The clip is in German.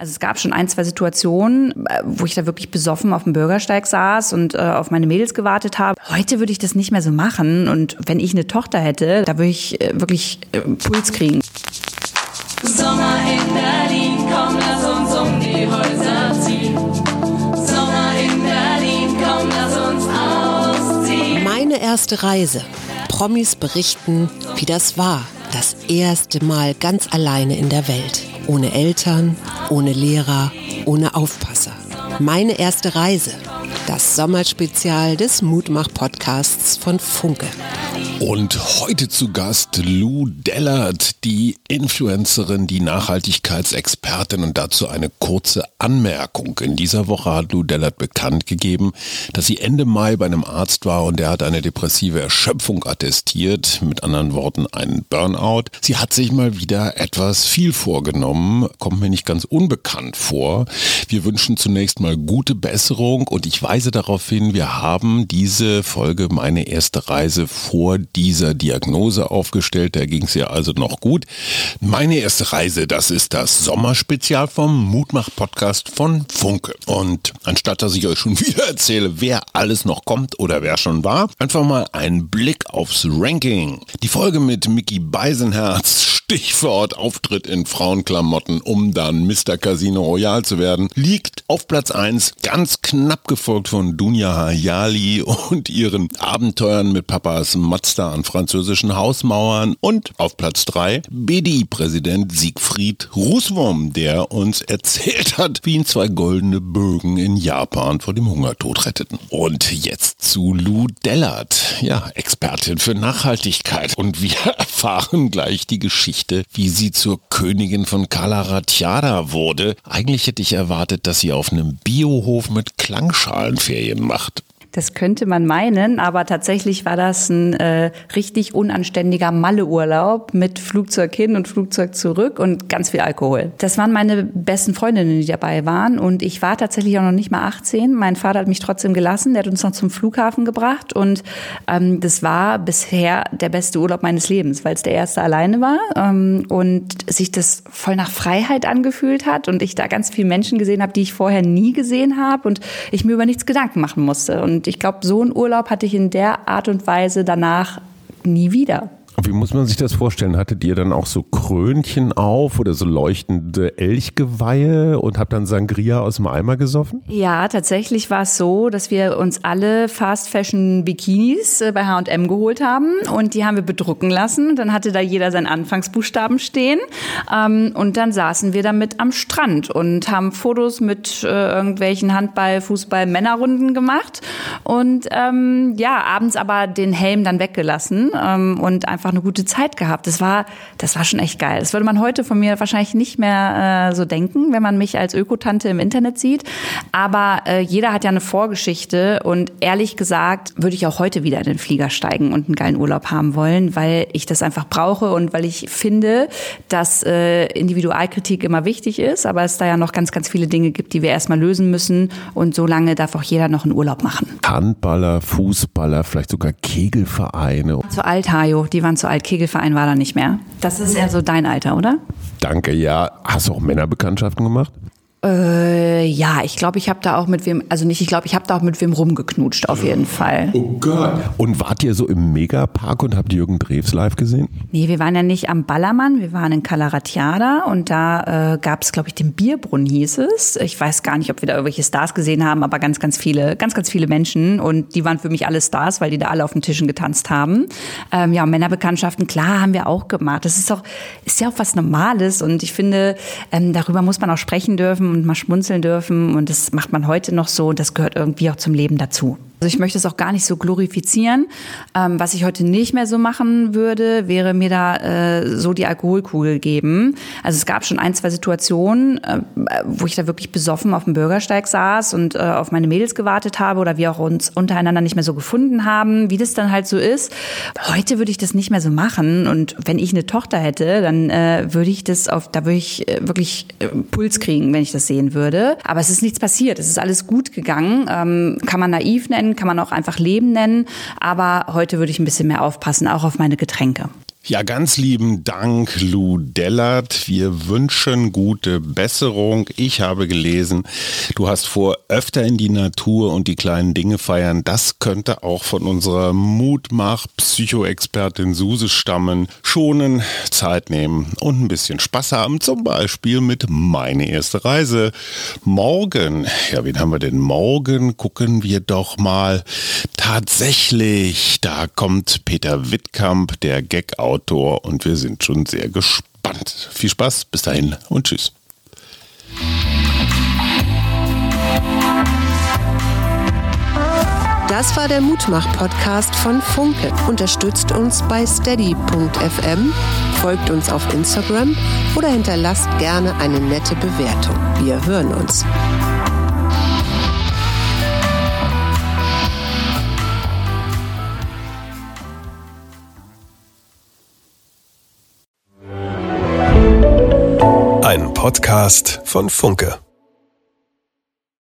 Also es gab schon ein, zwei Situationen, äh, wo ich da wirklich besoffen auf dem Bürgersteig saß und äh, auf meine Mädels gewartet habe. Heute würde ich das nicht mehr so machen. Und wenn ich eine Tochter hätte, da würde ich äh, wirklich äh, Puls kriegen. Sommer in Berlin, komm, lass uns um die Häuser ziehen. Sommer in Berlin, komm, lass uns ausziehen. Meine erste Reise. Promis berichten, wie das war. Das erste Mal ganz alleine in der Welt. Ohne Eltern, ohne Lehrer, ohne Aufpasser. Meine erste Reise. Das Sommerspezial des Mutmach-Podcasts von Funke. Und heute zu Gast Lou Dellert, die Influencerin, die Nachhaltigkeitsexpertin und dazu eine kurze Anmerkung. In dieser Woche hat Lou Dellert bekannt gegeben, dass sie Ende Mai bei einem Arzt war und der hat eine depressive Erschöpfung attestiert, mit anderen Worten einen Burnout. Sie hat sich mal wieder etwas viel vorgenommen, kommt mir nicht ganz unbekannt vor. Wir wünschen zunächst mal gute Besserung und ich weise darauf hin, wir haben diese Folge meine erste Reise vor dieser Diagnose aufgestellt. Da ging es ja also noch gut. Meine erste Reise, das ist das Sommerspezial vom Mutmach-Podcast von Funke. Und anstatt dass ich euch schon wieder erzähle, wer alles noch kommt oder wer schon war, einfach mal ein Blick aufs Ranking. Die Folge mit Mickey Beisenherz, Stichwort Auftritt in Frauenklamotten, um dann Mr. Casino Royal zu werden, liegt auf Platz 1, ganz knapp gefolgt von Dunja Hayali und ihren Abenteuern mit Papas Mazda an französischen Hausmauern und auf Platz 3 BDI-Präsident Siegfried Rußwurm, der uns erzählt hat, wie ihn zwei goldene Bögen in Japan vor dem Hungertod retteten. Und jetzt zu Lou Dellert, ja, Expertin für Nachhaltigkeit. Und wir erfahren gleich die Geschichte, wie sie zur Königin von Kalaratiada wurde. Eigentlich hätte ich erwartet, dass sie auf einem Biohof mit Klangschalenferien macht. Das könnte man meinen, aber tatsächlich war das ein äh, richtig unanständiger Malleurlaub mit Flugzeug hin und Flugzeug zurück und ganz viel Alkohol. Das waren meine besten Freundinnen, die dabei waren und ich war tatsächlich auch noch nicht mal 18. Mein Vater hat mich trotzdem gelassen, der hat uns noch zum Flughafen gebracht und ähm, das war bisher der beste Urlaub meines Lebens, weil es der erste alleine war ähm, und sich das voll nach Freiheit angefühlt hat und ich da ganz viele Menschen gesehen habe, die ich vorher nie gesehen habe und ich mir über nichts Gedanken machen musste und und ich glaube, so einen Urlaub hatte ich in der Art und Weise danach nie wieder. Wie muss man sich das vorstellen? Hattet ihr dann auch so Krönchen auf oder so leuchtende Elchgeweihe und habt dann Sangria aus dem Eimer gesoffen? Ja, tatsächlich war es so, dass wir uns alle Fast Fashion Bikinis äh, bei H&M geholt haben und die haben wir bedrucken lassen. Dann hatte da jeder seinen Anfangsbuchstaben stehen ähm, und dann saßen wir damit am Strand und haben Fotos mit äh, irgendwelchen Handball, Fußball, Männerrunden gemacht und ähm, ja, abends aber den Helm dann weggelassen ähm, und einfach einfach eine gute Zeit gehabt. Das war, das war schon echt geil. Das würde man heute von mir wahrscheinlich nicht mehr äh, so denken, wenn man mich als Ökotante im Internet sieht. Aber äh, jeder hat ja eine Vorgeschichte und ehrlich gesagt würde ich auch heute wieder in den Flieger steigen und einen geilen Urlaub haben wollen, weil ich das einfach brauche und weil ich finde, dass äh, Individualkritik immer wichtig ist, aber es da ja noch ganz, ganz viele Dinge gibt, die wir erstmal lösen müssen und so lange darf auch jeder noch einen Urlaub machen. Handballer, Fußballer, vielleicht sogar Kegelvereine. Zu alt, Hajo, die waren zu alt. Kegelverein war da nicht mehr. Das ist eher so dein Alter, oder? Danke, ja. Hast du auch Männerbekanntschaften gemacht? Äh, ja, ich glaube, ich habe da auch mit wem, also nicht, ich glaube, ich habe da auch mit wem rumgeknutscht, auf jeden Fall. Oh Gott. Und wart ihr so im Megapark und habt Jürgen Drews live gesehen? Nee, wir waren ja nicht am Ballermann, wir waren in Calaratiada und da äh, gab es, glaube ich, den Bierbrunnen hieß es. Ich weiß gar nicht, ob wir da irgendwelche Stars gesehen haben, aber ganz, ganz viele, ganz, ganz viele Menschen und die waren für mich alle Stars, weil die da alle auf den Tischen getanzt haben. Ähm, ja, und Männerbekanntschaften, klar, haben wir auch gemacht. Das ist auch, ist ja auch was Normales und ich finde, ähm, darüber muss man auch sprechen dürfen und mal schmunzeln dürfen. Und das macht man heute noch so und das gehört irgendwie auch zum Leben dazu. Also ich möchte es auch gar nicht so glorifizieren. Ähm, was ich heute nicht mehr so machen würde, wäre mir da äh, so die Alkoholkugel geben. Also es gab schon ein, zwei Situationen, äh, wo ich da wirklich besoffen auf dem Bürgersteig saß und äh, auf meine Mädels gewartet habe oder wir auch uns untereinander nicht mehr so gefunden haben, wie das dann halt so ist. Heute würde ich das nicht mehr so machen und wenn ich eine Tochter hätte, dann äh, würde ich das auf, da würde ich äh, wirklich äh, Puls kriegen, wenn ich das sehen würde. Aber es ist nichts passiert. Es ist alles gut gegangen. Ähm, kann man naiv nennen kann man auch einfach Leben nennen. Aber heute würde ich ein bisschen mehr aufpassen, auch auf meine Getränke. Ja, ganz lieben Dank, Lou Dellert. Wir wünschen gute Besserung. Ich habe gelesen, du hast vor, öfter in die Natur und die kleinen Dinge feiern. Das könnte auch von unserer Mutmach-Psychoexpertin Suse stammen. Schonen, Zeit nehmen und ein bisschen Spaß haben. Zum Beispiel mit Meine erste Reise. Morgen, ja, wen haben wir denn morgen? Gucken wir doch mal. Tatsächlich, da kommt Peter Wittkamp, der Gag aus Autor und wir sind schon sehr gespannt. Viel Spaß, bis dahin und tschüss. Das war der Mutmach-Podcast von Funke. Unterstützt uns bei steady.fm, folgt uns auf Instagram oder hinterlasst gerne eine nette Bewertung. Wir hören uns. Podcast von Funke.